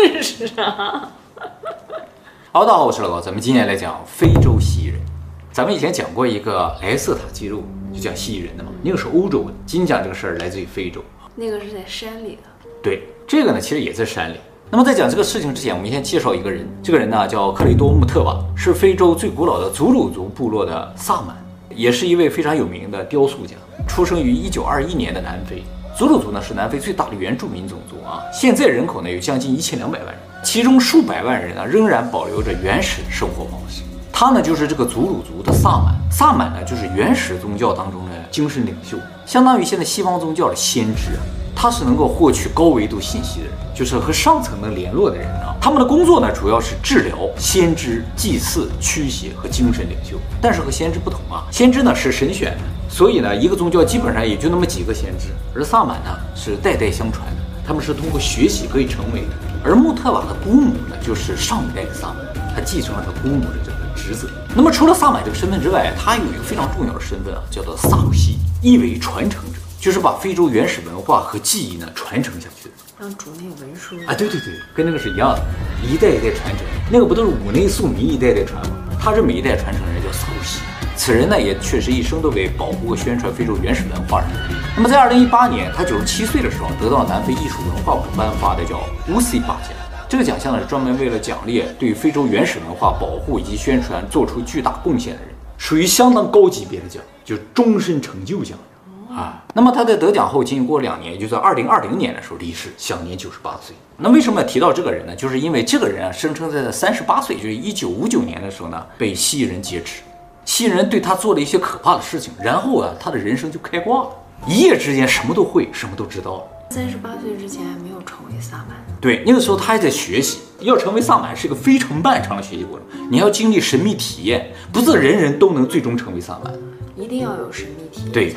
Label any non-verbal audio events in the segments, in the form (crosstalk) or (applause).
(laughs) 是啊，好，大家好，我是老高，咱们今天来讲非洲蜥蜴人。咱们以前讲过一个莱瑟塔记录，就讲蜥蜴人的嘛，那个是欧洲的。今天讲这个事儿来自于非洲，那个是在山里的。对，这个呢其实也在山里。那么在讲这个事情之前，我们先介绍一个人，这个人呢叫克雷多穆特瓦，是非洲最古老的祖鲁族部落的萨满，也是一位非常有名的雕塑家，出生于一九二一年的南非。祖鲁族呢是南非最大的原住民种族啊，现在人口呢有将近一千两百万人，其中数百万人啊仍然保留着原始的生活方式。他呢就是这个祖鲁族的萨满，萨满呢就是原始宗教当中的精神领袖，相当于现在西方宗教的先知啊。他是能够获取高维度信息的人，就是和上层能联络的人啊。他们的工作呢主要是治疗、先知、祭祀、驱邪和精神领袖。但是和先知不同啊，先知呢是神选的，所以呢一个宗教基本上也就那么几个先知，而萨满呢是代代相传的，他们是通过学习可以成为的。而穆特瓦的姑母呢就是上一代的萨满，他继承了他姑母的这个职责。那么除了萨满这个身份之外，他有一个非常重要的身份啊，叫做萨鲁西，意为传承者。就是把非洲原始文化和记忆呢传承下去的，让主内文书啊，对对对，跟那个是一样的，一代一代传承。那个不都是五内宿迷一代代传吗？他这每一代传承人叫萨鲁西，此人呢也确实一生都为保护和宣传非洲原始文化而努力。那么在二零一八年，他九十七岁的时候，得到南非艺术文化部颁发的叫乌西巴奖。这个奖项呢是专门为了奖励对非洲原始文化保护以及宣传做出巨大贡献的人，属于相当高级别的奖，就是终身成就奖。啊，那么他在得奖后，仅仅过两年，也就在二零二零年的时候离世，享年九十八岁。那为什么要提到这个人呢？就是因为这个人啊，声称在三十八岁，就是一九五九年的时候呢，被蜥蜴人劫持，蜥蜴人对他做了一些可怕的事情，然后啊，他的人生就开挂了，一夜之间什么都会，什么都知道了。三十八岁之前还没有成为萨满，对，那个时候他还在学习，要成为萨满是一个非常漫长的学习过程，你要经历神秘体验，不是人人都能最终成为萨满，一定要有神秘体验。对。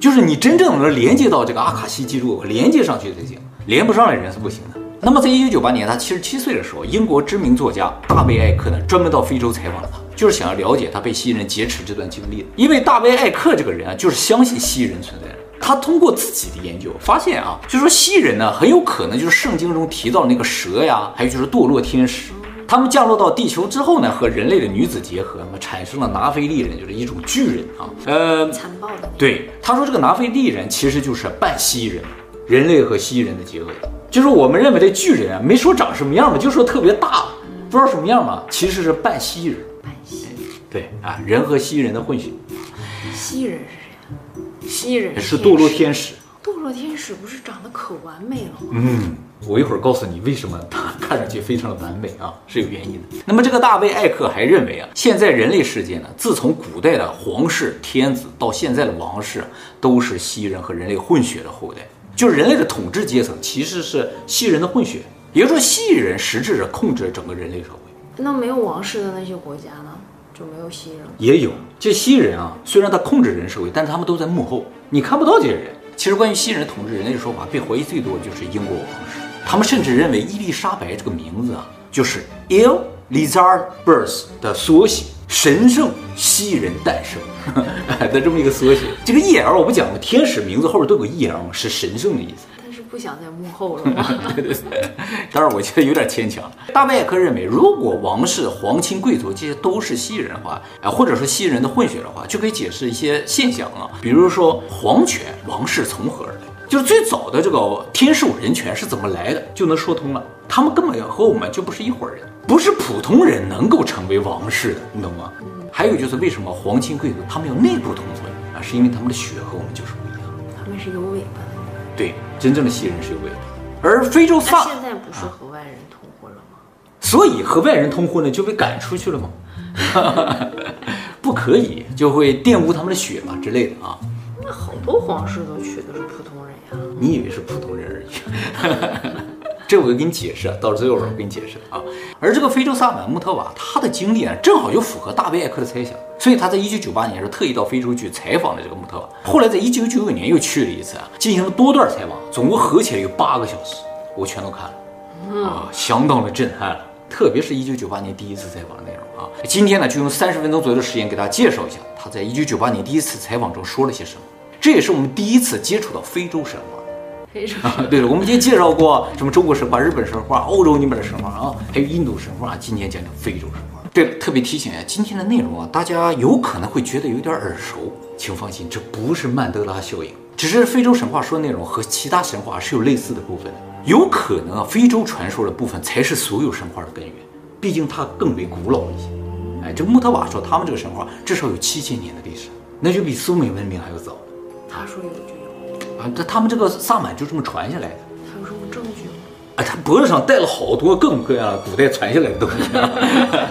就是你真正能连接到这个阿卡西记录，连接上去才行，连不上的人是不行的。那么在一九九八年，他七十七岁的时候，英国知名作家大卫艾克呢，专门到非洲采访了他，就是想要了解他被蜥蜴人劫持这段经历的。因为大卫艾克这个人啊，就是相信蜥蜴人存在的。他通过自己的研究发现啊，就是说蜥蜴人呢，很有可能就是圣经中提到那个蛇呀，还有就是堕落天使。他们降落到地球之后呢，和人类的女子结合，产生了拿非利人，就是一种巨人啊。呃，残暴的。对，他说这个拿非利人其实就是半蜥蜴人，人类和蜥蜴人的结合。就是我们认为的巨人啊，没说长什么样嘛，就说特别大，不知道什么样嘛，其实是半蜥蜴人。半蜥蜴。对啊，人和蜥蜴人的混血。蜥蜴人是谁？蜥蜴人是堕落天使。堕落天使不是长得可完美了吗？嗯。我一会儿告诉你为什么它看上去非常的完美啊，是有原因的。那么这个大卫艾克还认为啊，现在人类世界呢，自从古代的皇室天子到现在的王室，都是蜥蜴人和人类混血的后代。就是人类的统治阶层其实是蜥蜴人的混血，也就是说蜥蜴人实质上控制整个人类社会。那没有王室的那些国家呢，就没有蜥蜴人？也有，这蜥蜴人啊，虽然他控制人社会，但是他们都在幕后，你看不到这些人。其实关于蜥蜴人统治人类的说法，被怀疑最多的就是英国王室。他们甚至认为伊丽莎白这个名字啊，就是 Il Lizard Birth 的缩写，神圣蜥蜴人诞生 (laughs) 的这么一个缩写。这个 E L 我不讲吗？天使名字后边都有个 E L，是神圣的意思。但是不想在幕后了吗？对对对。当然，我觉得有点牵强。大卫艾克认为，如果王室、皇亲贵族这些都是蜥蜴人的话，啊，或者说蜥蜴人的混血的话，就可以解释一些现象啊，比如说皇权、王室从何而来。就是最早的这个天授人权是怎么来的，就能说通了。他们根本要和我们就不是一伙人，不是普通人能够成为王室的，你懂吗？嗯。还有就是为什么皇亲贵族他们要内部通婚啊？是因为他们的血和我们就是不一样。他们是有尾巴的。对，真正的西人是有尾巴。而非洲萨现在不是和外人通婚了吗？所以和外人通婚了就被赶出去了吗？(laughs) 不可以，就会玷污他们的血嘛之类的啊。那好多皇室都娶的是普通。你以为是普通人而已？(laughs) 这我就给你解释，到最后我给你解释啊。而这个非洲萨满穆特瓦，他的经历啊，正好就符合大卫艾克的猜想，所以他在一九九八年是特意到非洲去采访了这个穆特瓦。后来在一九九九年又去了一次啊，进行了多段采访，总共合起来有八个小时，我全都看了，啊，相当的震撼，特别是一九九八年第一次采访的内容啊。今天呢，就用三十分钟左右的时间给大家介绍一下他在一九九八年第一次采访中说了些什么。这也是我们第一次接触到非洲神话。非洲啊，对了，我们已经介绍过什么中国神话、日本神话、欧洲那边的神话啊，还有印度神话。今天讲讲非洲神话。对了，特别提醒啊，今天的内容啊，大家有可能会觉得有点耳熟，请放心，这不是曼德拉效应，只是非洲神话说的内容和其他神话是有类似的部分的。有可能啊，非洲传说的部分才是所有神话的根源，毕竟它更为古老一些。哎，这穆特瓦说他们这个神话至少有七千年的历史，那就比苏美文明还要早。他说有就有。啊，这他们这个萨满就这么传下来的。他有什么证据吗？啊，他脖子上戴了好多各种各样的古代传下来的东西，啊，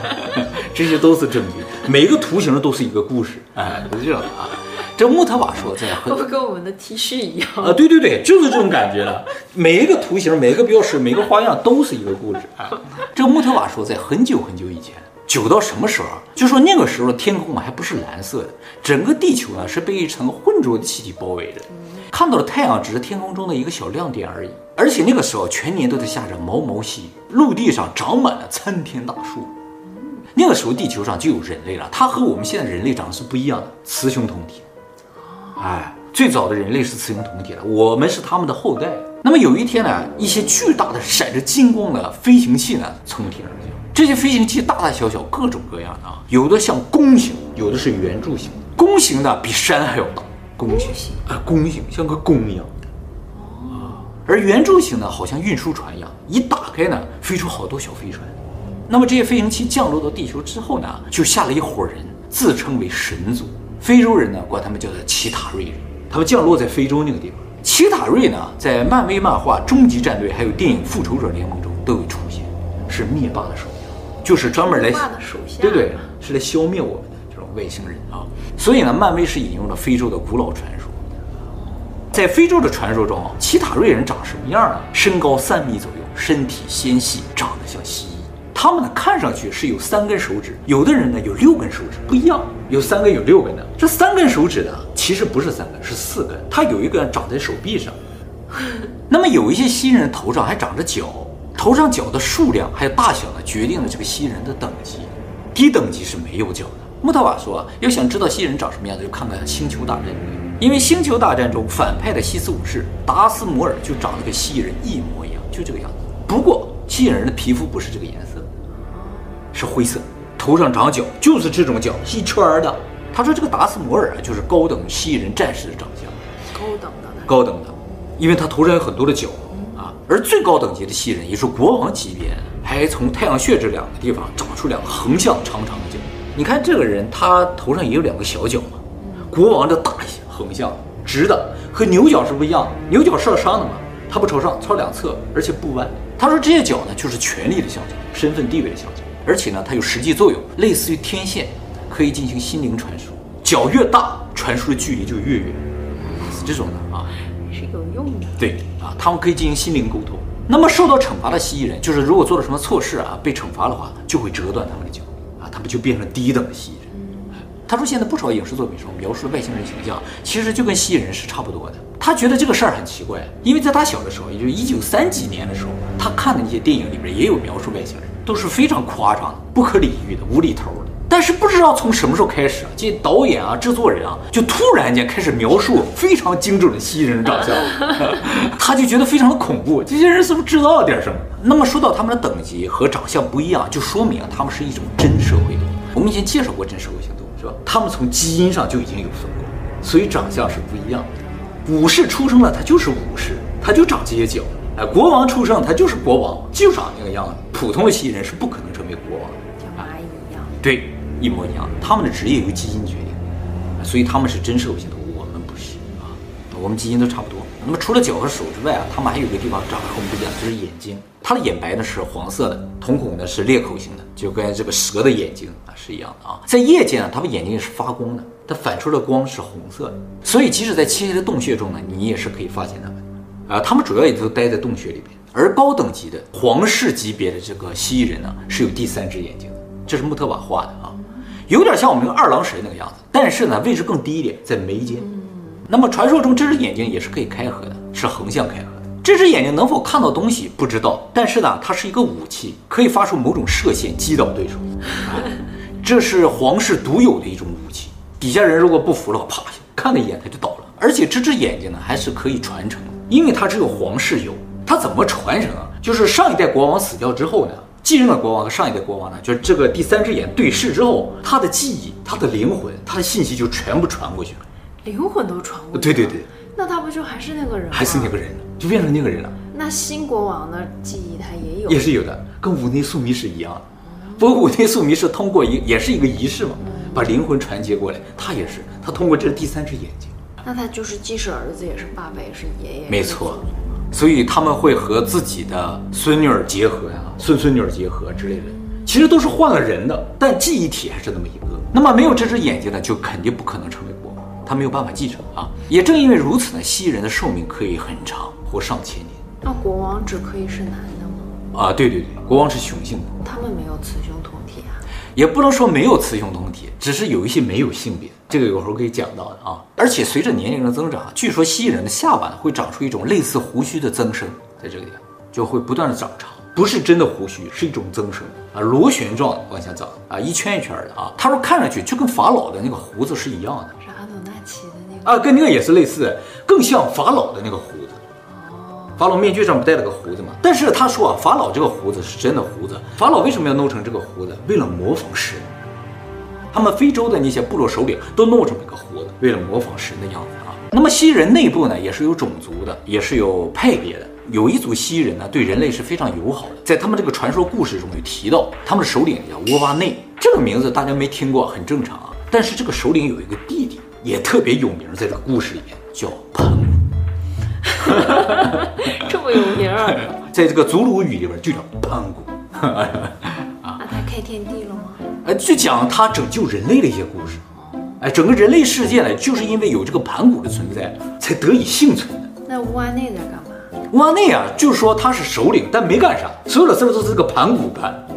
(laughs) 这些都是证据。每个图形都是一个故事，哎，是这样的啊。这穆特瓦说在，会不会跟我们的 T 恤一样啊？对对对，就是这种感觉了。每一个图形、每个标识、每个花样都是一个故事啊。这个穆特瓦说，在很久很久以前，久到什么时候？就说那个时候的天空还不是蓝色的，整个地球呢是被一层浑浊的气体包围着。看到的太阳只是天空中的一个小亮点而已，而且那个时候全年都在下着毛毛细雨，陆地上长满了参天大树。那个时候地球上就有人类了，它和我们现在人类长得是不一样的，雌雄同体。哎，最早的人类是雌雄同体的，我们是他们的后代。那么有一天呢，一些巨大的闪着金光的飞行器呢从天而降，这些飞行器大大小小，各种各样的啊，有的像弓形，有的是圆柱形，弓形的比山还要大。弓形啊，弓形像个弓一样，啊，而圆柱形呢，好像运输船一样，一打开呢，飞出好多小飞船。那么这些飞行器降落到地球之后呢，就下了一伙人，自称为神族。非洲人呢，管他们叫做奇塔瑞人。他们降落在非洲那个地方。奇塔瑞呢，在漫威漫画《终极战队》还有电影《复仇者联盟》中都有出现，是灭霸的手下，就是专门来，对对，是来消灭我们的这种。外星人啊，所以呢，漫威是引用了非洲的古老传说。在非洲的传说中啊，奇塔瑞人长什么样呢？身高三米左右，身体纤细，长得像蜥蜴。他们呢，看上去是有三根手指，有的人呢有六根手指，不一样，有三根，有六根的。这三根手指呢，其实不是三根，是四根。它有一根长在手臂上。(laughs) 那么有一些蜥蜴人头上还长着角，头上角的数量还有大小呢，决定了这个蜥蜴人的等级。低等级是没有角的。穆特瓦说：“要想知道蜥蜴人长什么样子，就看看《星球大战》。因为《星球大战》中反派的西斯武士达斯摩尔就长得跟蜥蜴人一模一样，就这个样子。不过蜥蜴人的皮肤不是这个颜色，是灰色，头上长角，就是这种角，一圈的。他说这个达斯摩尔啊，就是高等蜥蜴人战士的长相，高等的，高等的，因为他头上有很多的角啊。而最高等级的蜥人，也是国王级别，还从太阳穴这两个地方长出两个横向长长的角。”你看这个人，他头上也有两个小角嘛。国王的大横向直的，和牛角是不一样的。牛角是要上的嘛，他不朝上，朝两侧，而且不弯。他说这些角呢，就是权力的象征，身份地位的象征，而且呢，它有实际作用，类似于天线，可以进行心灵传输。角越大，传输的距离就越远，是这种的啊，用的。对啊，他们可以进行心灵沟通。那么受到惩罚的蜥蜴人，就是如果做了什么错事啊，被惩罚的话，就会折断他们的脚啊。他们就变成低等的蜥蜴人。他说，现在不少影视作品中描述的外星人形象，其实就跟蜥蜴人是差不多的。他觉得这个事儿很奇怪，因为在他小的时候，也就是一九三几年的时候，他看的那些电影里边也有描述外星人，都是非常夸张的、不可理喻的、无厘头的。但是不知道从什么时候开始啊，这导演啊、制作人啊，就突然间开始描述非常精准的蜥蜴人长相，(laughs) 他就觉得非常的恐怖。这些人是不是制造了点什么？那么说到他们的等级和长相不一样，就说明他们是一种真社会动物。我们以前介绍过真社会性动物，是吧？他们从基因上就已经有分工，所以长相是不一样的。武士出生了，他就是武士，他就长这些角。哎，国王出生，他就是国王，就长那个样子。普通的蜥蜴人是不可能成为国王的，像蚂蚁一样。对。一模一样，他们的职业由基因决定，所以他们是真社会性动物，我们不是啊，我们基因都差不多。那么除了脚和手之外啊，他们还有个地方长得和我们不一样，就是眼睛。它的眼白呢是黄色的，瞳孔呢是裂口型的，就跟这个蛇的眼睛啊是一样的啊。在夜间啊，他们眼睛也是发光的，它反出的光是红色的，所以即使在漆黑的洞穴中呢，你也是可以发现它们。啊，他们主要也都待在洞穴里边，而高等级的皇室级别的这个蜥蜴人呢，是有第三只眼睛的，这是穆特瓦画的啊，有点像我们那个二郎神那个样子，但是呢位置更低一点，在眉间。那么传说中这只眼睛也是可以开合的，是横向开合的。这只眼睛能否看到东西不知道，但是呢，它是一个武器，可以发出某种射线击倒对手。啊，这是皇室独有的一种武器，底下人如果不服了，啪，看了一眼他就倒了。而且这只眼睛呢，还是可以传承的。因为它只有皇室有，它怎么传承啊？就是上一代国王死掉之后呢，继任的国王和上一代国王呢，就是这个第三只眼对视之后，他的记忆、他的灵魂、他的信息就全部传过去了，灵魂都传过去。对对对，那他不就还是那个人？还是那个人，就变成那个人了。那新国王的记忆他也有，也是有的，跟五内宿密是一样的。不过五内宿密是通过一也是一个仪式嘛，把灵魂传接过来，他也是他通过这第三只眼睛。那他就是既是儿子也是爸爸也是爷爷，没错，所以他们会和自己的孙女儿结合呀、啊，孙孙女儿结合之类的，其实都是换了人的，但记忆体还是那么一个。那么没有这只眼睛呢，就肯定不可能成为国王，他没有办法继承啊。也正因为如此呢，蜥蜴人的寿命可以很长，活上千年。那国王只可以是男的吗？啊，对对对，国王是雄性的，他们没有雌雄同。也不能说没有雌雄同体，只是有一些没有性别，这个有时候可以讲到的啊。而且随着年龄的增长，据说蜥蜴人的下巴会长出一种类似胡须的增生，在这个地方就会不断的长长，不是真的胡须，是一种增生啊，螺旋状的往下长啊，一圈一圈的啊。他说看上去就跟法老的那个胡子是一样的，是阿努纳奇的那个啊，跟那个也是类似，更像法老的那个胡子。法老面具上不戴了个胡子吗？但是他说啊，法老这个胡子是真的胡子。法老为什么要弄成这个胡子？为了模仿神。他们非洲的那些部落首领都弄这么一个胡子，为了模仿神的样子啊。那么蜥蜴人内部呢，也是有种族的，也是有派别的。有一组蜥蜴人呢，对人类是非常友好的。在他们这个传说故事中有提到，他们的首领叫窝瓦内，这个名字大家没听过，很正常啊。但是这个首领有一个弟弟，也特别有名，在这个故事里面叫彭。(laughs) 这么有名儿，(laughs) 在这个祖鲁语里边就叫盘古。(laughs) 啊，他开天地了吗？哎，就讲他拯救人类的一些故事。哎，整个人类世界呢，就是因为有这个盘古的存在，才得以幸存的。那乌安内在干嘛？乌安内啊，就是说他是首领，但没干啥，所有的事儿都是这个盘古干。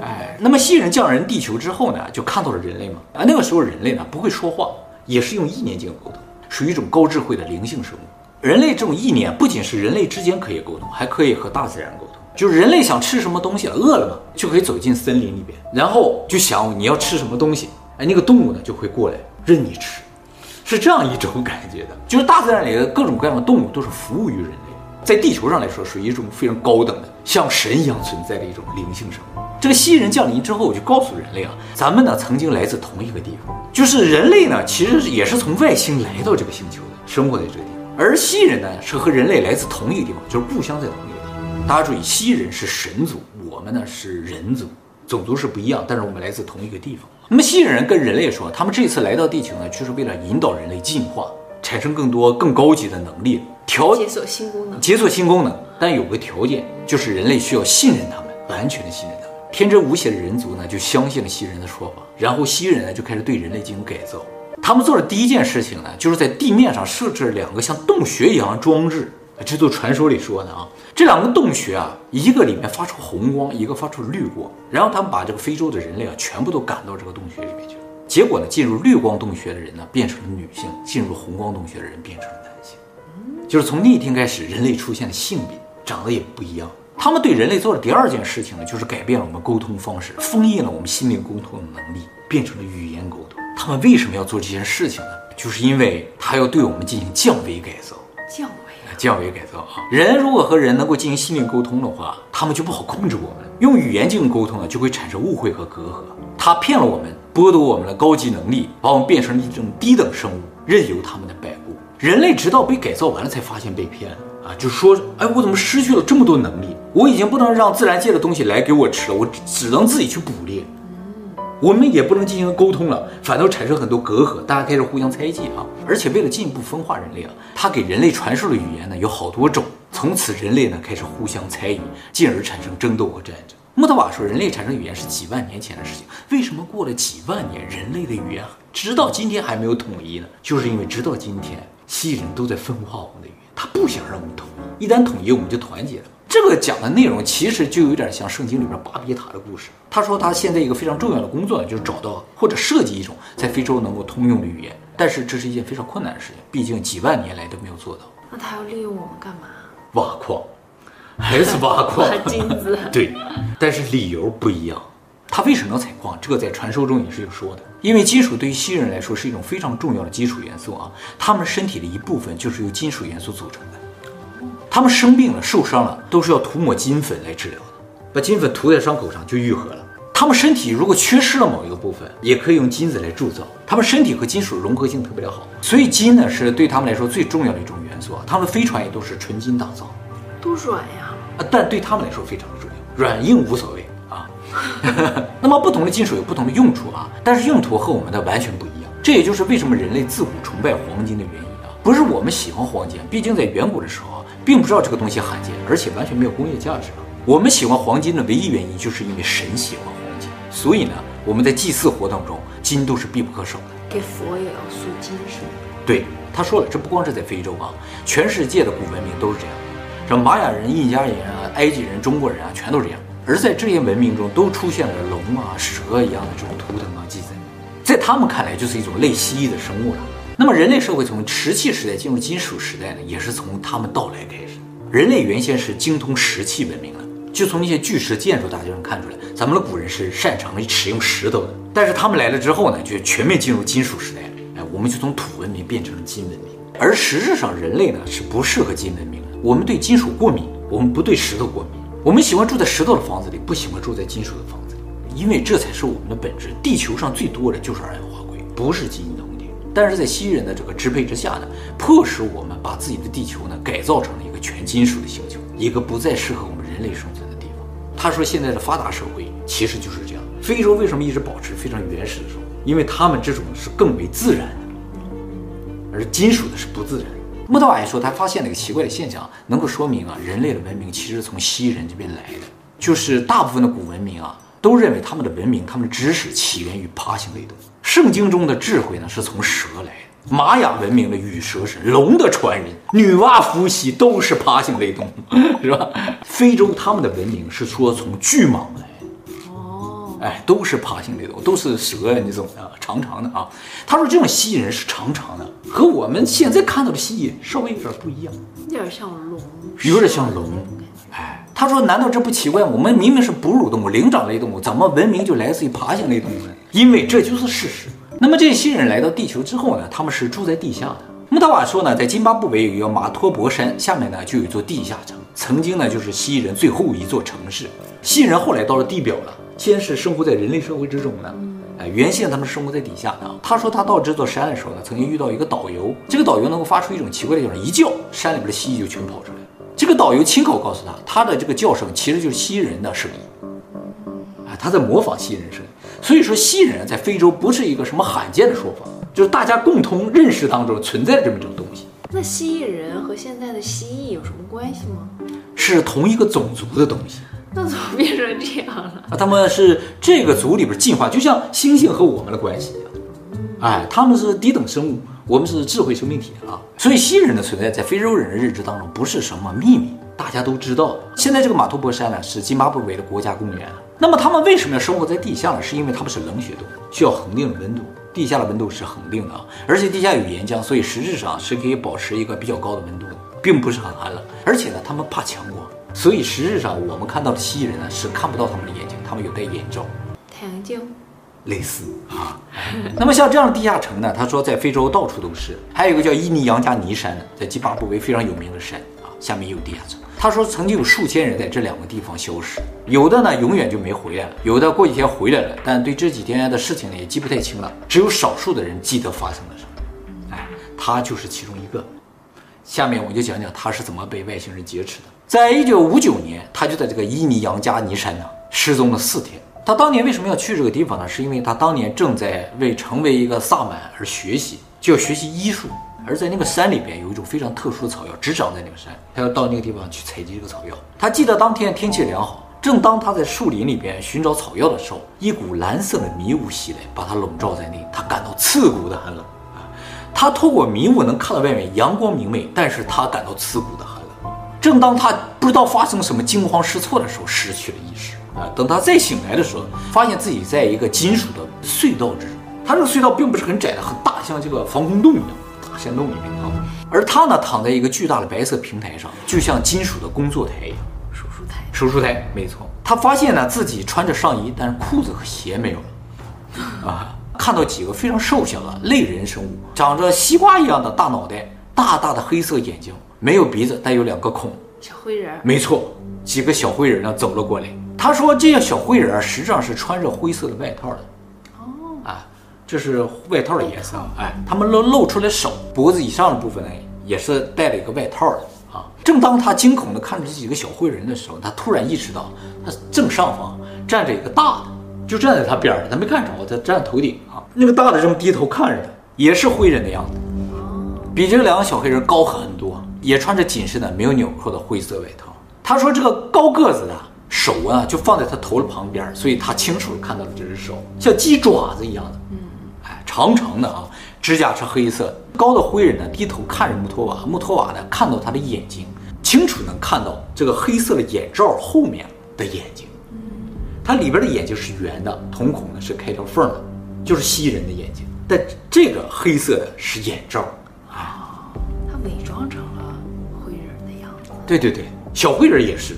哎，那么蜥蜴人降人地球之后呢，就看到了人类嘛。啊，那个时候人类呢不会说话，也是用意念进行沟通，属于一种高智慧的灵性生物。人类这种意念不仅是人类之间可以沟通，还可以和大自然沟通。就是人类想吃什么东西，饿了嘛，就可以走进森林里边，然后就想你要吃什么东西，哎，那个动物呢就会过来任你吃，是这样一种感觉的。就是大自然里的各种各样的动物都是服务于人类，在地球上来说属于一种非常高等的，像神一样存在的一种灵性生物。这个蜥蜴人降临之后，我就告诉人类啊，咱们呢曾经来自同一个地方，就是人类呢其实也是从外星来到这个星球的，生活在这个地方。而蜥蜴人呢，是和人类来自同一个地方，就是故乡在同一个地方。大家注意，蜥蜴人是神族，我们呢是人族，种族是不一样，但是我们来自同一个地方。那么蜥蜴人跟人类说，他们这次来到地球呢，就是为了引导人类进化，产生更多更高级的能力，调解锁新功能，解锁新功能。但有个条件，就是人类需要信任他们，完全的信任他们。天真无邪的人族呢，就相信了蜥蜴人的说法，然后蜥蜴人呢就开始对人类进行改造。他们做的第一件事情呢，就是在地面上设置了两个像洞穴一样的装置。这都传说里说的啊，这两个洞穴啊，一个里面发出红光，一个发出绿光。然后他们把这个非洲的人类啊，全部都赶到这个洞穴里面去了。结果呢，进入绿光洞穴的人呢，变成了女性；进入红光洞穴的人变成了男性。就是从那一天开始，人类出现了性别，长得也不一样。他们对人类做的第二件事情呢，就是改变了我们沟通方式，封印了我们心灵沟通的能力，变成了语言沟通。他们为什么要做这件事情呢？就是因为他要对我们进行降维改造。降维啊，降维改造啊！人如果和人能够进行心灵沟通的话，他们就不好控制我们。用语言进行沟通呢，就会产生误会和隔阂。他骗了我们，剥夺我们的高级能力，把我们变成了一种低等生物，任由他们的摆布。人类直到被改造完了，才发现被骗了啊！就说，哎，我怎么失去了这么多能力？我已经不能让自然界的东西来给我吃了，我只能自己去捕猎。我们也不能进行沟通了，反倒产生很多隔阂，大家开始互相猜忌啊！而且为了进一步分化人类啊，他给人类传授的语言呢有好多种，从此人类呢开始互相猜疑，进而产生争斗和战争。穆特瓦说，人类产生语言是几万年前的事情，为什么过了几万年，人类的语言直到今天还没有统一呢，就是因为直到今天，西蜴人都在分化我们的语言，他不想让我们统一，一旦统一，我们就团结了。这个讲的内容其实就有点像圣经里边巴别塔的故事。他说他现在一个非常重要的工作就是找到或者设计一种在非洲能够通用的语言，但是这是一件非常困难的事情，毕竟几万年来都没有做到。那他要利用我们干嘛？挖矿，(laughs) 还是挖矿？挖金子。(laughs) 对，但是理由不一样。他为什么要采矿？这个在传说中也是有说的。因为金属对于西人来说是一种非常重要的基础元素啊，他们身体的一部分就是由金属元素组成的。他们生病了、受伤了，都是要涂抹金粉来治疗的，把金粉涂在伤口上就愈合了。他们身体如果缺失了某一个部分，也可以用金子来铸造。他们身体和金属融合性特别的好，所以金呢是对他们来说最重要的一种元素啊。他们的飞船也都是纯金打造，多软呀！啊，但对他们来说非常的重要，软硬无所谓啊。(laughs) 那么不同的金属有不同的用处啊，但是用途和我们的完全不一样。这也就是为什么人类自古崇拜黄金的原因啊，不是我们喜欢黄金，毕竟在远古的时候啊，并不知道这个东西罕见，而且完全没有工业价值。我们喜欢黄金的唯一原因，就是因为神喜欢黄金，所以呢，我们在祭祀活动中，金都是必不可少的。给佛也要塑金是吗？对，他说了，这不光是在非洲啊，全世界的古文明都是这样，什么玛雅人、印加人啊、埃及人、中国人啊，全都是这样。而在这些文明中，都出现了龙啊、蛇一样的这种图腾啊记载，在他们看来就是一种类蜥蜴的生物了。那么人类社会从石器时代进入金属时代呢，也是从他们到来开始。人类原先是精通石器文明的，就从那些巨石建筑大就能看出来，咱们的古人是擅长于使用石头的。但是他们来了之后呢，就全面进入金属时代了。哎，我们就从土文明变成了金文明。而实质上，人类呢是不适合金文明的。我们对金属过敏，我们不对石头过敏。我们喜欢住在石头的房子里，不喜欢住在金属的房子里，因为这才是我们的本质。地球上最多的就是二氧化硅，不是金的。但是在西人的这个支配之下呢，迫使我们把自己的地球呢改造成了一个全金属的星球，一个不再适合我们人类生存的地方。他说，现在的发达社会其实就是这样。非洲为什么一直保持非常原始的生活？因为他们这种是更为自然的，而金属的是不自然。穆特瓦还说，他发现了一个奇怪的现象，能够说明啊，人类的文明其实从蜥蜴人这边来的。就是大部分的古文明啊，都认为他们的文明、他们的知识起源于爬行类动物。圣经中的智慧呢，是从蛇来的。玛雅文明的羽蛇神、龙的传人、女娲伏羲都是爬行类动物，(laughs) 是吧？非洲他们的文明是说从巨蟒来。哦哎，都是爬行类动物，都是蛇呀，你懂的，长长的啊。他说这种蜥蜴人是长长的，和我们现在看到的蜥蜴稍微有点不一样，有点像龙，有点像龙。哎，他说难道这不奇怪？我们明明是哺乳动物、灵长类动物，怎么文明就来自于爬行类动物呢？因为这就是事实。那么这些蜥人来到地球之后呢，他们是住在地下的。穆特瓦说呢，在津巴布韦有一个马托博山，下面呢就有一座地下城，曾经呢就是蜥蜴人最后一座城市。蜥蜴人后来到了地表了。先是生活在人类社会之中的，哎，原先他们生活在底下的。他说他到这座山的时候呢，曾经遇到一个导游，这个导游能够发出一种奇怪的叫声，一叫山里边的蜥蜴就全跑出来。这个导游亲口告诉他，他的这个叫声其实就是蜥蜴人的声音，哎，他在模仿蜥蜴人声音。所以说，蜥蜴人在非洲不是一个什么罕见的说法，就是大家共同认识当中存在这么一种东西。那蜥蜴人和现在的蜥蜴有什么关系吗？是同一个种族的东西。(laughs) 那怎么变成这样了？啊，他们是这个族里边进化，就像猩猩和我们的关系一样。哎，他们是低等生物，我们是智慧生命体啊。所以蜥蜴人的存在在非洲人的认知当中不是什么秘密，大家都知道。现在这个马托波山呢是津巴布韦的国家公园。那么他们为什么要生活在地下呢？是因为他们是冷血动物，需要恒定的温度。地下的温度是恒定的啊，而且地下有岩浆，所以实质上是可以保持一个比较高的温度的，并不是很寒冷。而且呢，他们怕强光。所以实质上，我们看到的蜥蜴人呢，是看不到他们的眼睛，他们有戴眼罩，太阳镜，类似啊。那么像这样的地下城呢，他说在非洲到处都是，还有一个叫伊尼杨加尼山的，在津巴布韦非常有名的山啊，下面也有地下城。他说曾经有数千人在这两个地方消失，有的呢永远就没回来了，有的过几天回来了，但对这几天的事情呢也记不太清了，只有少数的人记得发生了什么。哎，他就是其中一个。下面我就讲讲他是怎么被外星人劫持的。在一九五九年，他就在这个伊尼扬加尼山呢失踪了四天。他当年为什么要去这个地方呢？是因为他当年正在为成为一个萨满而学习，就要学习医术。而在那个山里边有一种非常特殊的草药，只长在那个山，他要到那个地方去采集这个草药。他记得当天天气良好，正当他在树林里边寻找草药的时候，一股蓝色的迷雾袭来，把他笼罩在内，他感到刺骨的寒冷。啊，他透过迷雾能看到外面阳光明媚，但是他感到刺骨的寒冷。正当他不知道发生什么惊慌失措的时候，失去了意识。啊，等他再醒来的时候，发现自己在一个金属的隧道之中。他这个隧道并不是很窄的，很大，像这个防空洞一样，大山洞里面啊。而他呢，躺在一个巨大的白色平台上，就像金属的工作台一样。手术台，没错。他发现呢，自己穿着上衣，但是裤子和鞋没有了。啊，看到几个非常瘦小的类人生物，长着西瓜一样的大脑袋，大大的黑色眼睛，没有鼻子，但有两个孔。小灰人。没错，几个小灰人呢走了过来。他说，这些小灰人实际上是穿着灰色的外套的。哦。啊，这是外套的颜色。哎，他们露露出来手、脖子以上的部分呢，也是戴了一个外套的啊。正当他惊恐地看着这几个小灰人的时候，他突然意识到，他正上方站着一个大的，就站在他边上，他没看着，他站在头顶啊。那个大的正低头看着他，也是灰人的样子，比这两个小黑人高很多，也穿着紧身的没有纽扣的灰色外套。他说这个高个子的手啊，就放在他头的旁边，所以他清楚地看到了这只手，像鸡爪子一样的，长长的啊，指甲是黑色。高的灰人呢，低头看着穆托瓦，穆托瓦呢，看到他的眼睛。清楚能看到这个黑色的眼罩后面的眼睛，它里边的眼睛是圆的，瞳孔呢是开条缝的，就是蜥蜴人的眼睛。但这个黑色的是眼罩啊，他伪装成了灰人的样子。对对对，小灰人也是，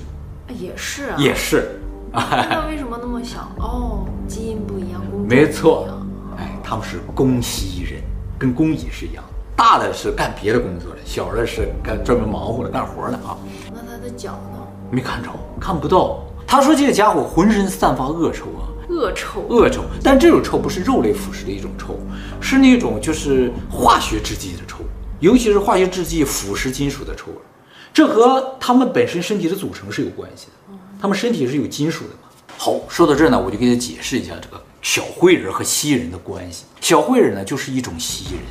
也是啊，也是。那为什么那么小？哦，基因不一样。没错，哎，他们是工蜥蜴人，跟工蚁是一样。大的是干别的工作的，小的是干专门忙活的干活的啊。那他的脚呢？没看着，看不到。他说这个家伙浑身散发恶臭啊，恶臭，恶臭。但这种臭不是肉类腐蚀的一种臭，是那种就是化学制剂的臭，尤其是化学制剂腐蚀金属的臭味。这和他们本身身体的组成是有关系的，他们身体是有金属的嘛。好，说到这儿呢，我就给他解释一下这个小灰人和蜥蜴人的关系。小灰人呢，就是一种蜥蜴人。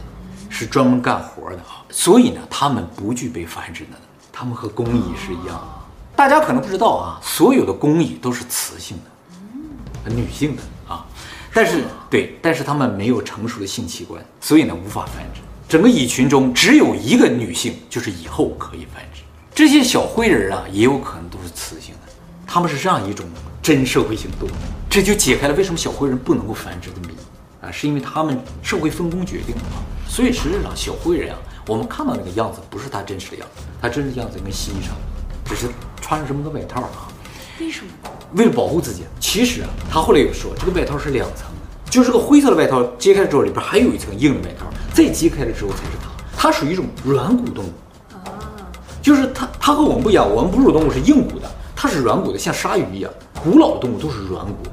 是专门干活的啊，所以呢，他们不具备繁殖能力，他们和工蚁是一样的。大家可能不知道啊，所有的工蚁都是雌性的，女性的啊，但是对，但是他们没有成熟的性器官，所以呢，无法繁殖。整个蚁群中只有一个女性，就是以后可以繁殖。这些小灰人啊，也有可能都是雌性的，他们是这样一种真社会性动物，这就解开了为什么小灰人不能够繁殖的谜啊，是因为他们社会分工决定的嘛。所以实际上，小灰人啊，我们看到那个样子不是他真实的样子，他真实的样子跟蜥蜴差不多，只是穿着这么个外套啊。为什么？为了保护自己。其实啊，他后来有说，这个外套是两层的，就是个灰色的外套，揭开了之后里边还有一层硬的外套，再揭开了之后才是它。它属于一种软骨动物啊，就是它，它和我们不一样，我们哺乳动物是硬骨的，它是软骨的，像鲨鱼一样。古老的动物都是软骨，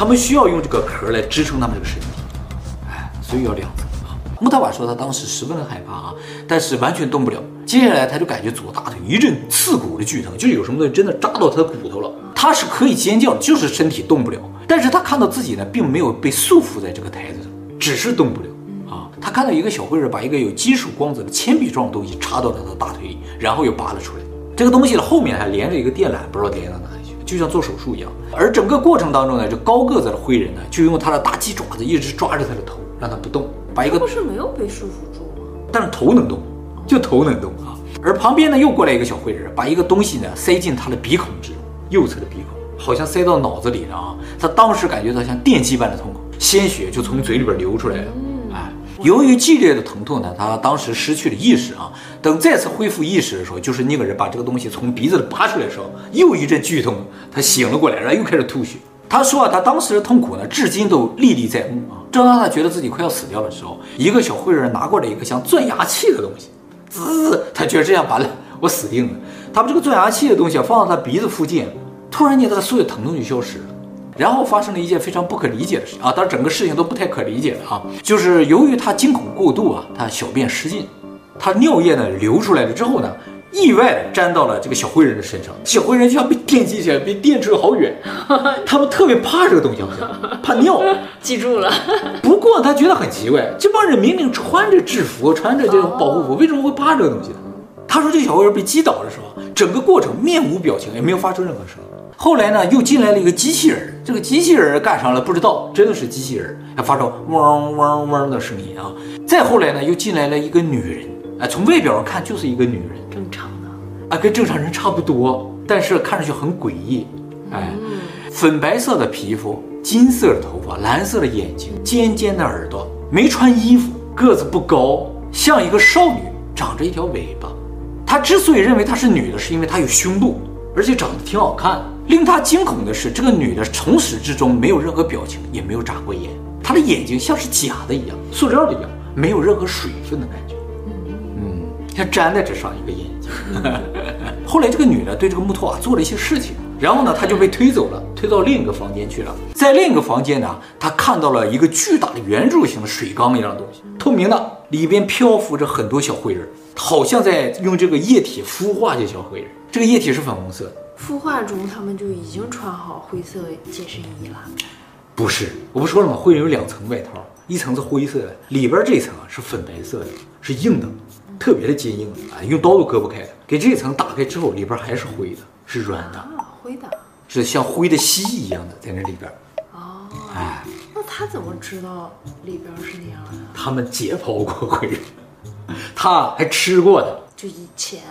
他们需要用这个壳来支撑他们这个身体，哎，所以要两层。木特瓦说他当时十分的害怕啊，但是完全动不了。接下来他就感觉左大腿一阵刺骨的剧疼，就是有什么东西真的扎到他的骨头了。他是可以尖叫，就是身体动不了。但是他看到自己呢，并没有被束缚在这个台子上，只是动不了啊。他看到一个小灰人把一个有金属光泽的铅笔状的东西插到了他的大腿里，然后又拔了出来。这个东西的后面还连着一个电缆，不知道连到哪，就像做手术一样。而整个过程当中呢，这高个子的灰人呢，就用他的大鸡爪子一直抓着他的头，让他不动。把一个不是没有被束缚住吗？但是头能动，就头能动啊。而旁边呢又过来一个小灰人，把一个东西呢塞进他的鼻孔之中，右侧的鼻孔，好像塞到脑子里了啊。他当时感觉到像电击般的痛苦，鲜血就从嘴里边流出来了。哎，由于剧烈的疼痛呢，他当时失去了意识啊。等再次恢复意识的时候，就是那个人把这个东西从鼻子里拔出来的时候，又一阵剧痛，他醒了过来，然后又开始吐血。他说啊，他当时的痛苦呢，至今都历历在目啊。正当他觉得自己快要死掉的时候，一个小灰人拿过来一个像钻牙器的东西，滋，他觉得这样完了，我死定了。他把这个钻牙器的东西放到他鼻子附近，突然间他的所有疼痛就消失了。然后发生了一件非常不可理解的事啊，当然整个事情都不太可理解的啊，就是由于他惊恐过度啊，他小便失禁，他尿液呢流出来了之后呢。意外的沾到了这个小灰人的身上，小灰人就像被电击起来，被电出了好远。(laughs) 他们特别怕这个东西，好像怕尿。记住了。不过他觉得很奇怪，这帮人明明穿着制服，穿着这种保护服，为什么会怕这个东西呢？他说，这个小灰人被击倒的时候，整个过程面无表情，也没有发出任何声音。后来呢，又进来了一个机器人，这个机器人干啥了不知道，真的是机器人，还发出嗡嗡嗡的声音啊。再后来呢，又进来了一个女人，哎，从外表上看就是一个女人，正常的，啊，跟正常人差不多，但是看上去很诡异，哎，粉白色的皮肤，金色的头发，蓝色的眼睛，尖尖的耳朵，没穿衣服，个子不高，像一个少女，长着一条尾巴。他之所以认为她是女的，是因为她有胸部，而且长得挺好看。令他惊恐的是，这个女的从始至终没有任何表情，也没有眨过眼。她的眼睛像是假的一样，塑料的一样，没有任何水分的感觉。嗯，像粘在这上一个眼睛。后来这个女的对这个木头啊做了一些事情，然后呢，她就被推走了，推到另一个房间去了。在另一个房间呢，她看到了一个巨大的圆柱形的水缸一样的东西，透明的，里边漂浮着很多小灰人，好像在用这个液体孵化这些小灰人。这个液体是粉红色的。孵化中，他们就已经穿好灰色紧身衣了。不是，我不说了吗？灰人有两层外套，一层是灰色的，里边这层啊是粉白色的，是硬的，特别的坚硬啊，用刀都割不开的。给这层打开之后，里边还是灰的，是软的，啊，灰的，是像灰的蜥蜴一样的在那里边。哦，哎，那他怎么知道里边是那样的？他们解剖过灰人，他还吃过的，就以前。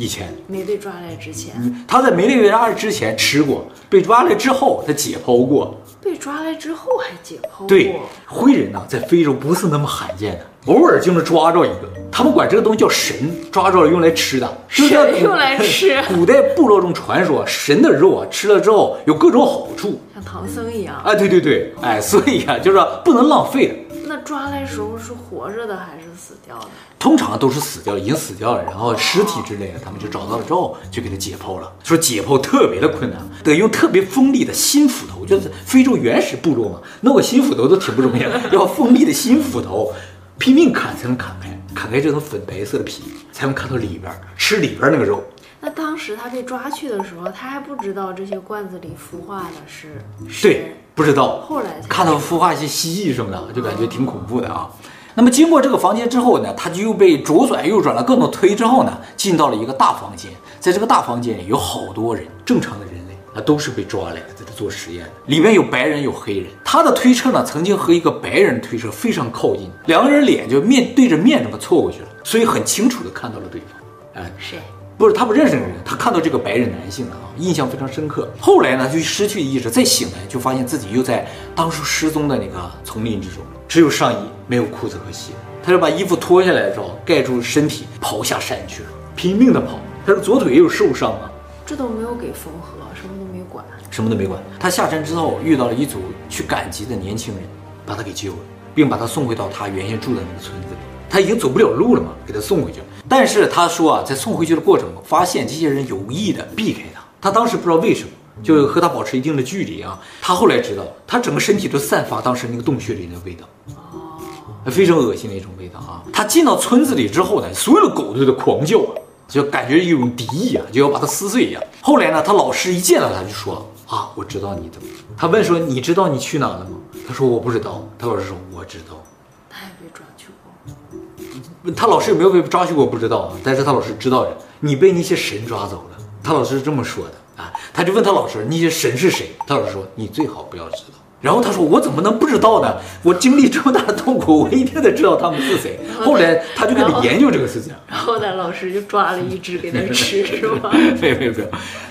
以前没被抓来之前，他在没被抓来之前吃过，被抓来之后他解剖过，被抓来之后还解剖过。对，灰人呢，在非洲不是那么罕见的，偶尔就能抓着一个。他们管这个东西叫神，抓着了用来吃的。神用来吃。(laughs) 古代部落中传说，神的肉啊，吃了之后有各种好处，像唐僧一样。哎，对对对，哎，所以啊，就是不能浪费的。那抓来时候是活着的还是死掉的？通常都是死掉，已经死掉了，然后尸体之类的，他们就找到了之后，就给他解剖了。说解剖特别的困难，得用特别锋利的新斧头，就是非洲原始部落嘛，弄个新斧头都挺不容易的，要锋利的新斧头，拼命砍才能砍开，砍开这层粉白色的皮，才能看到里边，吃里边那个肉。那当时他被抓去的时候，他还不知道这些罐子里孵化的是对，不知道。后来看到孵化一些蜥蜴什么的，就感觉挺恐怖的啊。那么经过这个房间之后呢，他就又被左转右转了各种推之后呢，进到了一个大房间。在这个大房间里有好多人，正常的人类啊，都是被抓来的，在这做实验。里面有白人，有黑人。他的推车呢，曾经和一个白人推车非常靠近，两个人脸就面对着面这么凑过去了，所以很清楚的看到了对方。哎，谁？不是他不认识那个人，他看到这个白人男性啊，印象非常深刻。后来呢，就失去意识，再醒来就发现自己又在当初失踪的那个丛林之中。只有上衣，没有裤子和鞋。他就把衣服脱下来之后盖住身体，跑下山去了，拼命的跑。他的左腿也有受伤啊，这都没有给缝合，什么都没管，什么都没管。他下山之后遇到了一组去赶集的年轻人，把他给救了，并把他送回到他原先住的那个村子里。他已经走不了路了嘛，给他送回去。但是他说啊，在送回去的过程中，发现这些人有意的避开他。他当时不知道为什么。就和他保持一定的距离啊。他后来知道，他整个身体都散发当时那个洞穴里的味道，非常恶心的一种味道啊。他进到村子里之后呢，所有的狗都在狂叫啊，就感觉一种敌意啊，就要把他撕碎一样。后来呢，他老师一见到他就说啊，我知道你怎么。他问说，你知道你去哪了吗？他说我不知道。他老师说我知道。他也被抓。他老师有没有被抓去过不知道啊，但是他老师知道的，你被那些神抓走了。他老师是这么说的啊。他就问他老师：“那些神是谁？”他老师说：“你最好不要知道。”然后他说：“我怎么能不知道呢？我经历这么大的痛苦，我一定得知道他们是谁。”后来他就开始研究这个事情。然后呢，老师就抓了一只给他吃，(laughs) 是吗？没有没有没有，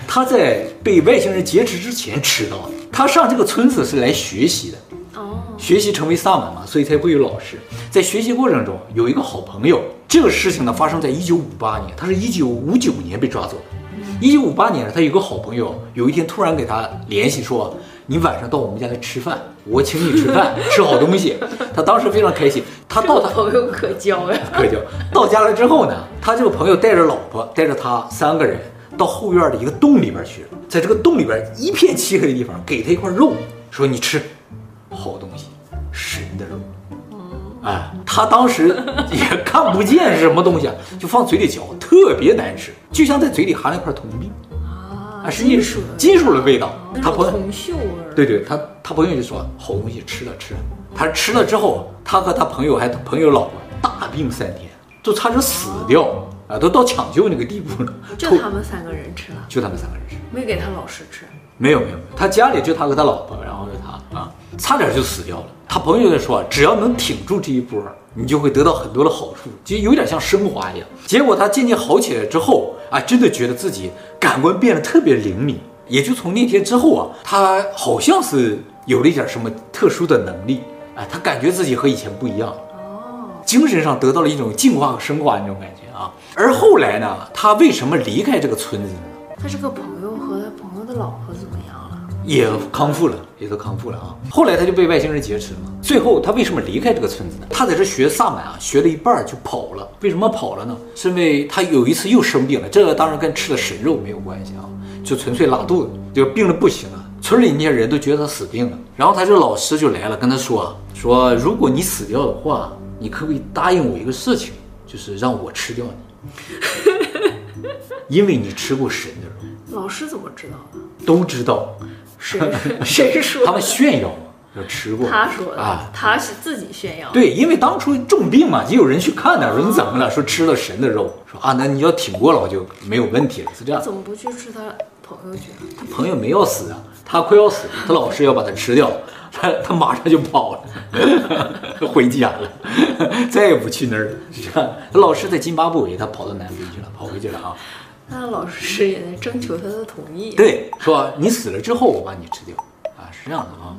他在被外星人劫持之前吃到的。他上这个村子是来学习的，哦，学习成为萨满嘛，所以才会有老师。在学习过程中有一个好朋友。这个事情呢，发生在一九五八年，他是一九五九年被抓走的。一九五八年，他有个好朋友，有一天突然给他联系说：“你晚上到我们家来吃饭，我请你吃饭，吃好东西。(laughs) ”他当时非常开心。他到他朋友可交呀，可交。到家了之后呢，他这个朋友带着老婆，带着他三个人到后院的一个洞里边去了，在这个洞里边一片漆黑的地方，给他一块肉，说：“你吃，好东西，神的肉。”哎，他当时也看不见是什么东西啊，就放嘴里嚼，特别难吃，就像在嘴里含了一块铜币啊，是金属金属的味道。他朋友铜锈味。对对，他他朋友就说好东西吃了吃了，他吃了之后，他和他朋友还朋友老婆大病三天，就差点死掉啊，都到抢救那个地步了。就他们三个人吃了，就他们三个人吃，没给他老师吃。没有没有，他家里就他和他老婆，然后是他啊，差点就死掉了。他朋友就说，只要能挺住这一波，你就会得到很多的好处，就有点像升华一样。结果他渐渐好起来之后啊，真的觉得自己感官变得特别灵敏。也就从那天之后啊，他好像是有了一点什么特殊的能力，哎，他感觉自己和以前不一样，哦，精神上得到了一种进化和升华那种感觉啊。而后来呢，他为什么离开这个村子呢？他是个朋友和他朋友的老婆怎么样了？也康复了，也都康复了啊。后来他就被外星人劫持了。最后他为什么离开这个村子呢？他在这学萨满啊，学了一半就跑了。为什么跑了呢？是因为他有一次又生病了。这个当然跟吃了神肉没有关系啊，就纯粹拉肚子，就病的不行了。村里那些人都觉得他死定了。然后他这老师就来了，跟他说说，如果你死掉的话，你可不可以答应我一个事情，就是让我吃掉你，(laughs) 因为你吃过神的肉。老师怎么知道的？都知道，谁谁说？他们炫耀嘛，说吃过。他说的啊，他是自己炫耀。对，因为当初重病嘛，也有人去看他，说你怎么了？说吃了神的肉，说啊，那你要挺过了，我就没有问题了，是这样。怎么不去吃他朋友去？他朋友没要死啊，他快要死了，他老师要把他吃掉，(laughs) 他他马上就跑了，(laughs) 回家了，(laughs) 再也不去那儿了，是这样。他老师在津巴布韦，他跑到南非去了，跑回去了啊。那老师也在征求他的同意。对，说你死了之后，我把你吃掉啊，是这样的啊。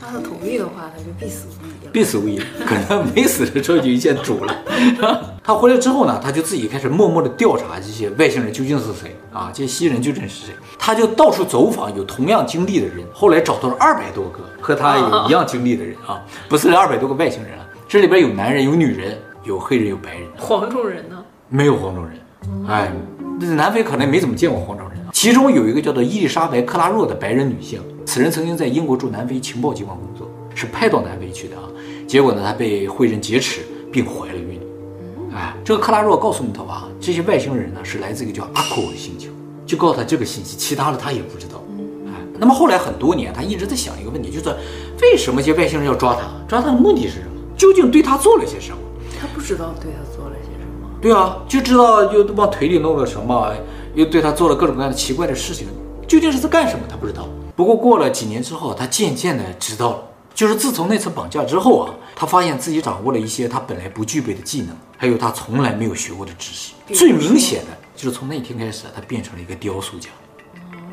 他的同意的话，他就必死无疑了。必死无疑，可能没死的时候就一见主了。(laughs) 他回来之后呢，他就自己开始默默的调查这些外星人究竟是谁啊，这些西人究竟是谁？他就到处走访有同样经历的人，后来找到了二百多个和他有一样经历的人啊，不是二百多个外星人啊，这里边有男人，有女人，有黑人，有白人。黄种人呢？没有黄种人，哎。那南非可能没怎么见过黄种人啊。其中有一个叫做伊丽莎白·克拉若的白人女性，此人曾经在英国驻南非情报机关工作，是派到南非去的啊。结果呢，她被灰人劫持并怀了孕。哎，这个克拉若告诉你头啊，这些外星人呢是来自一个叫阿库的星球，就告诉他这个信息，其他的他也不知道。哎，那么后来很多年，他一直在想一个问题，就是为什么这些外星人要抓他？抓他的目的是什么？究竟对他做了些什么？他不知道对他。对啊，就知道又往腿里弄了什么，又对他做了各种各样的奇怪的事情，究竟是在干什么？他不知道。不过过了几年之后，他渐渐的知道了，就是自从那次绑架之后啊，他发现自己掌握了一些他本来不具备的技能，还有他从来没有学过的知识。最明显的就是从那天开始，他变成了一个雕塑家。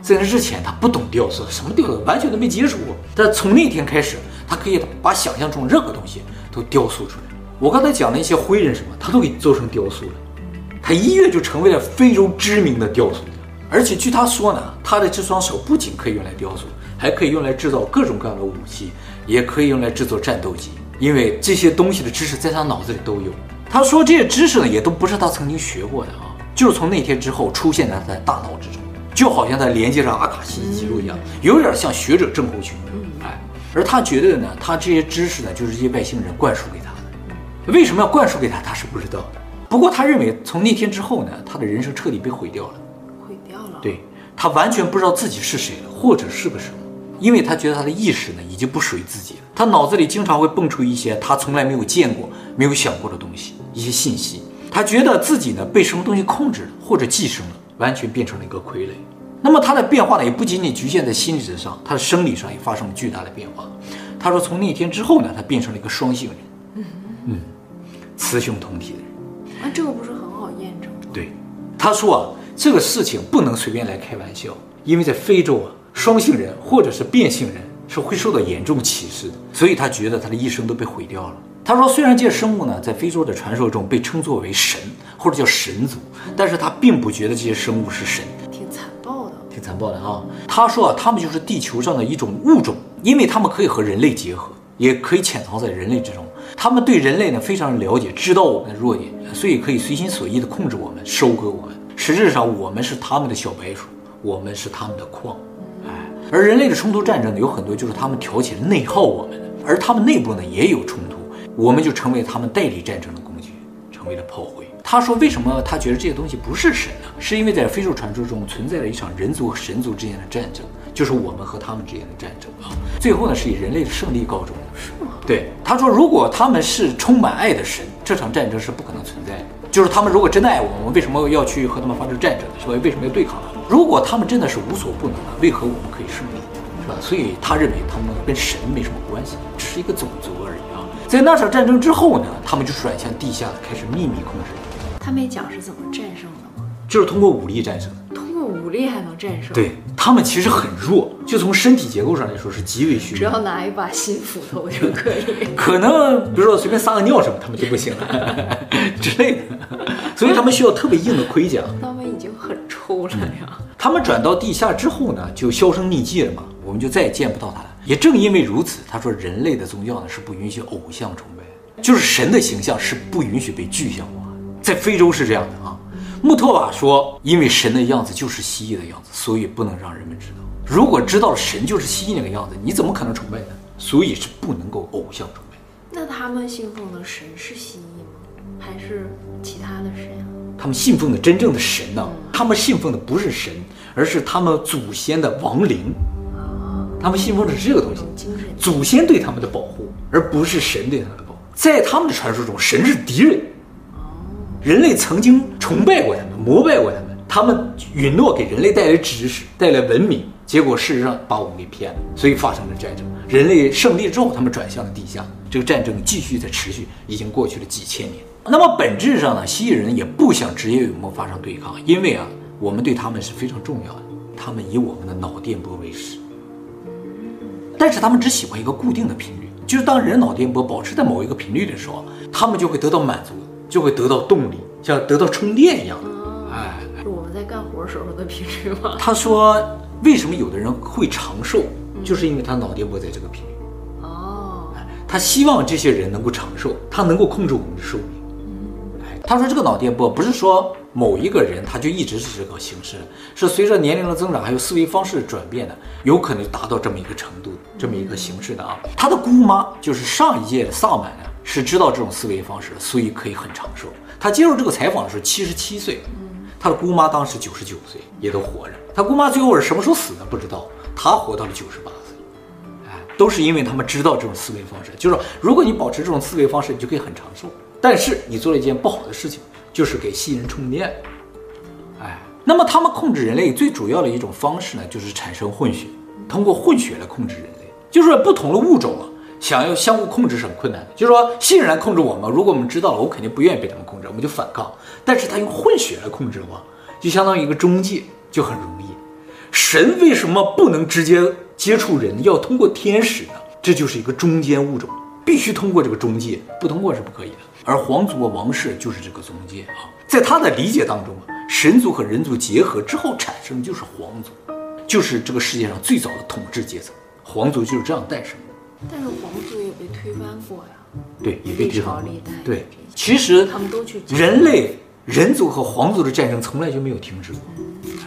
在那之前，他不懂雕塑，什么雕塑完全都没接触过。但从那天开始，他可以把想象中任何东西都雕塑出来。我刚才讲的一些灰人什么，他都给做成雕塑了。他一跃就成为了非洲知名的雕塑家，而且据他说呢，他的这双手不仅可以用来雕塑，还可以用来制造各种各样的武器，也可以用来制作战斗机。因为这些东西的知识在他脑子里都有。他说这些知识呢，也都不是他曾经学过的啊，就是从那天之后出现在他的大脑之中，就好像在连接上阿卡西记录一样，有点像学者症候群。哎，而他觉得呢，他这些知识呢，就是这些外星人灌输给。为什么要灌输给他？他是不知道的。不过他认为，从那天之后呢，他的人生彻底被毁掉了。毁掉了。对，他完全不知道自己是谁了，或者是个什么，因为他觉得他的意识呢已经不属于自己了。他脑子里经常会蹦出一些他从来没有见过、没有想过的东西，一些信息。他觉得自己呢被什么东西控制了，或者寄生了，完全变成了一个傀儡。那么他的变化呢，也不仅仅局限在心理上，他的生理上也发生了巨大的变化。他说，从那天之后呢，他变成了一个双性人。雌雄同体的人，啊，这个不是很好验证吗？对，他说啊，这个事情不能随便来开玩笑，因为在非洲啊，双性人或者是变性人是会受到严重歧视的，所以他觉得他的一生都被毁掉了。他说，虽然这些生物呢，在非洲的传说中被称作为神或者叫神族，但是他并不觉得这些生物是神，挺残暴的，挺残暴的啊。他说啊，他们就是地球上的一种物种，因为他们可以和人类结合，也可以潜藏在人类之中。他们对人类呢非常了解，知道我们的弱点，所以可以随心所欲地控制我们，收割我们。实质上，我们是他们的小白鼠，我们是他们的矿。哎，而人类的冲突战争呢，有很多就是他们挑起了内耗我们，而他们内部呢也有冲突，我们就成为他们代理战争的工具，成为了炮灰。他说，为什么他觉得这些东西不是神呢？是因为在非洲传说中存在了一场人族和神族之间的战争，就是我们和他们之间的战争啊。最后呢，是以人类的胜利告终。是吗？对，他说，如果他们是充满爱的神，这场战争是不可能存在的。就是他们如果真的爱我们，我们为什么要去和他们发生战争？所以？为什么要对抗他们？如果他们真的是无所不能的，为何我们可以胜利？是吧？所以他认为他们跟神没什么关系，只是一个种族而已啊。在那场战争之后呢，他们就转向地下，开始秘密控制。他没讲是怎么战胜的吗？就是通过武力战胜。通过武力还能战胜？对，他们其实很弱，就从身体结构上来说是极为虚弱。只要拿一把新斧头就可以。(laughs) 可能比如说随便撒个尿什么，他们就不行了之类的。所以他们需要特别硬的盔甲。他们已经很臭了呀。他们转到地下之后呢，就销声匿迹了嘛，我们就再也见不到他了。也正因为如此，他说人类的宗教呢是不允许偶像崇拜，就是神的形象是不允许被具象化。在非洲是这样的啊。穆特瓦说，因为神的样子就是蜥蜴的样子，所以不能让人们知道。如果知道了神就是蜥蜴那个样子，你怎么可能崇拜呢？所以是不能够偶像崇拜。那他们信奉的神是蜥蜴吗？还是其他的神啊？他们信奉的真正的神呢？他们信奉的不是神，而是他们祖先的亡灵。他们信奉的是这个东西，祖先对他们的保护，而不是神对他们的保护。在他们的传说中，神是敌人。人类曾经崇拜过他们，膜拜过他们，他们允诺给人类带来知识，带来文明，结果事实上把我们给骗了，所以发生了战争。人类胜利之后，他们转向了地下，这个战争继续在持续，已经过去了几千年。那么本质上呢，蜥蜴人也不想直接与我们发生对抗，因为啊，我们对他们是非常重要的，他们以我们的脑电波为食。但是他们只喜欢一个固定的频率，就是当人脑电波保持在某一个频率的时候，他们就会得到满足。就会得到动力，像得到充电一样。哎，是我们在干活时候的频率吗？他说，为什么有的人会长寿，就是因为他脑电波在这个频率。哦，他希望这些人能够长寿，他能够控制我们的寿命。哎，他说这个脑电波不是说某一个人他就一直是这个形式，是随着年龄的增长，还有思维方式的转变的，有可能达到这么一个程度，这么一个形式的啊。他的姑妈就是上一届的萨满啊。是知道这种思维方式，所以可以很长寿。他接受这个采访的时候七十七岁，他的姑妈当时九十九岁，也都活着。他姑妈最后是什么时候死的不知道，他活到了九十八岁。哎，都是因为他们知道这种思维方式，就是说，如果你保持这种思维方式，你就可以很长寿。但是你做了一件不好的事情，就是给蜥蜴人充电。哎，那么他们控制人类最主要的一种方式呢，就是产生混血，通过混血来控制人类，就是不同的物种啊。想要相互控制是很困难的，就是说信任来控制我们，如果我们知道了，我肯定不愿意被他们控制，我们就反抗。但是他用混血来控制的话，就相当于一个中介，就很容易。神为什么不能直接接触人，要通过天使呢？这就是一个中间物种，必须通过这个中介，不通过是不可以的。而皇族和王室就是这个中介啊，在他的理解当中啊，神族和人族结合之后产生就是皇族，就是这个世界上最早的统治阶层，皇族就是这样诞生的。但是皇族也被推翻过呀，对，也被推翻过。对，其实他们都去人类人族和皇族的战争从来就没有停止过，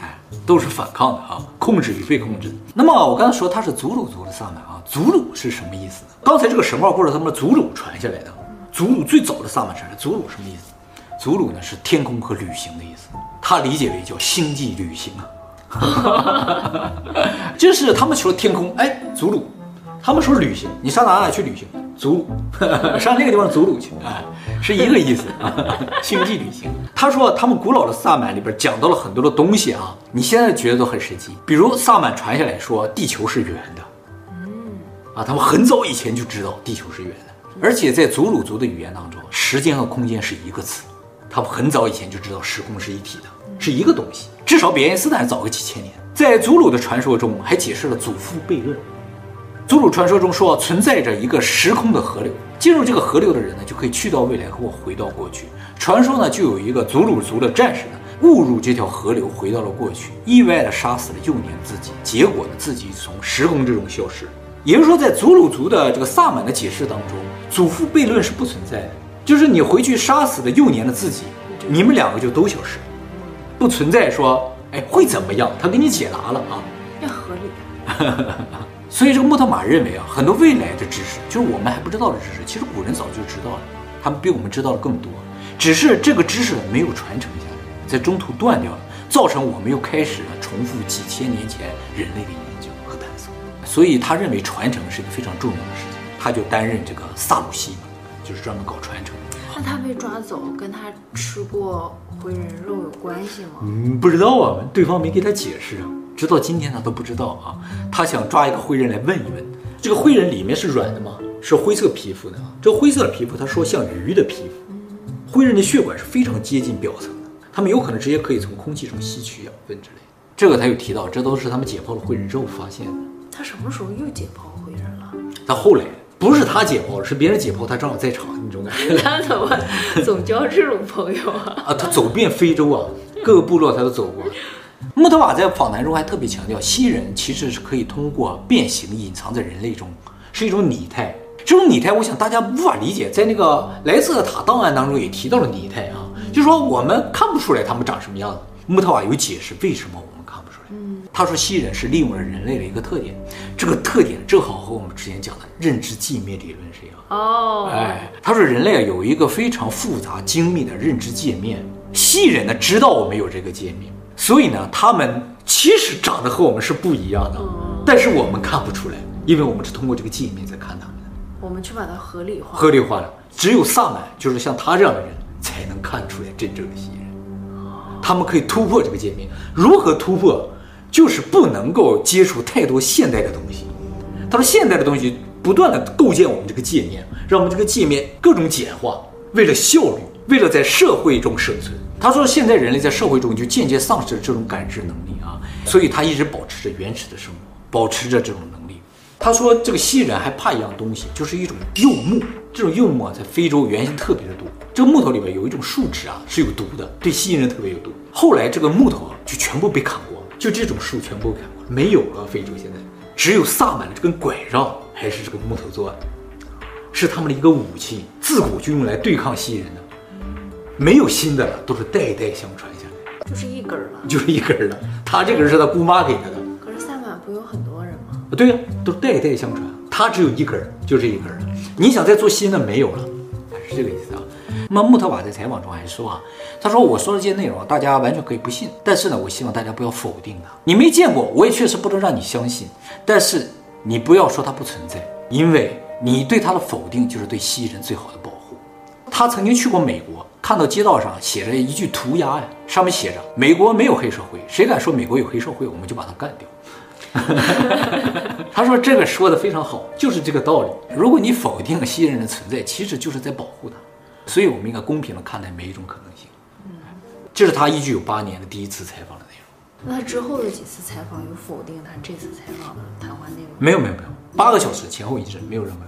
哎，都是反抗的啊，控制与被控制。那么我刚才说他是祖鲁族的萨满啊，祖鲁是什么意思呢？刚才这个神话故事他们的祖鲁传下来的，祖鲁最早的萨满传来，祖鲁什么意思？祖鲁呢是天空和旅行的意思，他理解为叫星际旅行啊，(laughs) 就是他们求天空，哎，祖鲁。他们说旅行，你上哪哪去旅行？祖鲁，(laughs) 上那个地方祖鲁去，哎，是一个意思啊。(laughs) 星际旅行。他说他们古老的萨满里边讲到了很多的东西啊，你现在觉得都很神奇。比如萨满传下来说地球是圆的，嗯，啊，他们很早以前就知道地球是圆的，而且在祖鲁族的语言当中，时间和空间是一个词，他们很早以前就知道时空是一体的，是一个东西，至少比爱因斯坦早个几千年。在祖鲁的传说中，还解释了祖父悖论。祖鲁传说中说，存在着一个时空的河流，进入这个河流的人呢，就可以去到未来或回到过去。传说呢，就有一个祖鲁族的战士呢，误入这条河流，回到了过去，意外的杀死了幼年自己，结果呢，自己从时空之中消失。也就是说，在祖鲁族的这个萨满的解释当中，祖父悖论是不存在的，就是你回去杀死了幼年的自己，你们两个就都消失，不存在说，哎，会怎么样？他给你解答了啊，要合理。所以这个穆特玛认为啊，很多未来的知识，就是我们还不知道的知识，其实古人早就知道了，他们比我们知道的更多，只是这个知识没有传承下来，在中途断掉了，造成我们又开始了重复几千年前人类的研究和探索。所以他认为传承是一个非常重要的事情，他就担任这个萨鲁西，就是专门搞传承。那他被抓走跟他吃过回人肉有关系吗？嗯，不知道啊，对方没给他解释啊，直到今天他都不知道啊。他想抓一个灰人来问一问，这个灰人里面是软的吗？是灰色皮肤的啊。这个灰色的皮肤，他说像鱼的皮肤。灰人的血管是非常接近表层的，他们有可能直接可以从空气中吸取养分之类。这个他又提到，这都是他们解剖了灰人之后发现的。他什么时候又解剖灰人了？他后来。不是他解剖了，是别人解剖，他正好在场，那种感觉。他怎么总交这种朋友啊？啊，他走遍非洲啊，各个部落他都走过。穆特瓦在访谈中还特别强调，蜥蜴人其实是可以通过变形隐藏在人类中，是一种拟态。这种拟态，我想大家无法理解。在那个莱斯特塔档案当中也提到了拟态啊，就是说我们看不出来他们长什么样子。穆特瓦有解释为什么我们看不出来。他说，蜥蜴人是利用了人类的一个特点，这个特点正好和我们之前讲的认知界面理论是一样。哦，哎，他说人类啊有一个非常复杂精密的认知界面，蜥蜴人呢知道我们有这个界面，所以呢他们其实长得和我们是不一样的，但是我们看不出来，因为我们是通过这个界面在看他们的。我们去把它合理化。合理化了，只有萨满，就是像他这样的人才能看出来真正的蜥蜴人，他们可以突破这个界面，如何突破？就是不能够接触太多现代的东西。他说，现代的东西不断的构建我们这个界面，让我们这个界面各种简化，为了效率，为了在社会中生存。他说，现在人类在社会中就渐渐丧失了这种感知能力啊，所以他一直保持着原始的生活，保持着这种能力。他说，这个蜥蜴人还怕一样东西，就是一种柚木。这种柚木啊，在非洲原先特别的多。这个木头里面有一种树脂啊，是有毒的，对蜥蜴人特别有毒。后来这个木头啊，就全部被砍光。就这种树全部砍光，没有了。非洲现在只有萨满的这根拐杖还是这个木头做的，是他们的一个武器，自古就用来对抗蜥蜴人的。没有新的了，都是代代相传下来。就是一根了，就是一根了。他这根是他姑妈给他的。可是萨满不有很多人吗？对呀，都是代代相传。他只有一根，就这一根了。你想再做新的没有了，是这个意思啊。那么穆特瓦在采访中还说啊，他说我说的这些内容大家完全可以不信，但是呢，我希望大家不要否定它。你没见过，我也确实不能让你相信，但是你不要说它不存在，因为你对它的否定就是对蜥蜴人最好的保护。他曾经去过美国，看到街道上写着一句涂鸦呀，上面写着“美国没有黑社会，谁敢说美国有黑社会，我们就把他干掉。(laughs) ”他说这个说的非常好，就是这个道理。如果你否定了蜥蜴人的存在，其实就是在保护他。所以，我们应该公平的看待每一种可能性。嗯，这是他一九九八年的第一次采访的内容。那之后的几次采访有否定他这次采访的谈话内容？没有，没有，没有。八个小时前后一致，没有任何。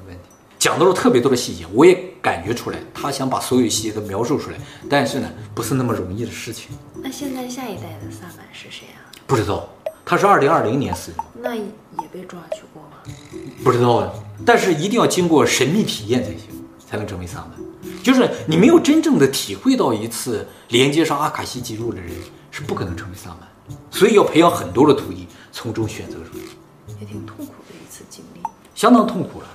讲到了特别多的细节，我也感觉出来，他想把所有细节都描述出来，但是呢，不是那么容易的事情。那现在下一代的萨满是谁啊？不知道，他是二零二零年死的。那也被抓去过吗？不知道啊，但是一定要经过神秘体验才行，才能成为萨满。就是你没有真正的体会到一次连接上阿卡西记录的人是不可能成为萨满，所以要培养很多的徒弟，从中选择出来，也挺痛苦的一次经历，相当痛苦了。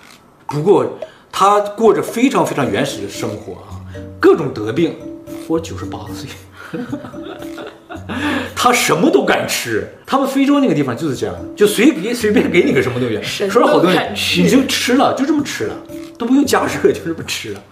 不过他过着非常非常原始的生活啊，各种得病，活九十八岁，(laughs) 他什么都敢吃。他们非洲那个地方就是这样，就随便随便给你个什么东西，说了好多，你就吃了，就这么吃了，都不用加热，就这么吃了。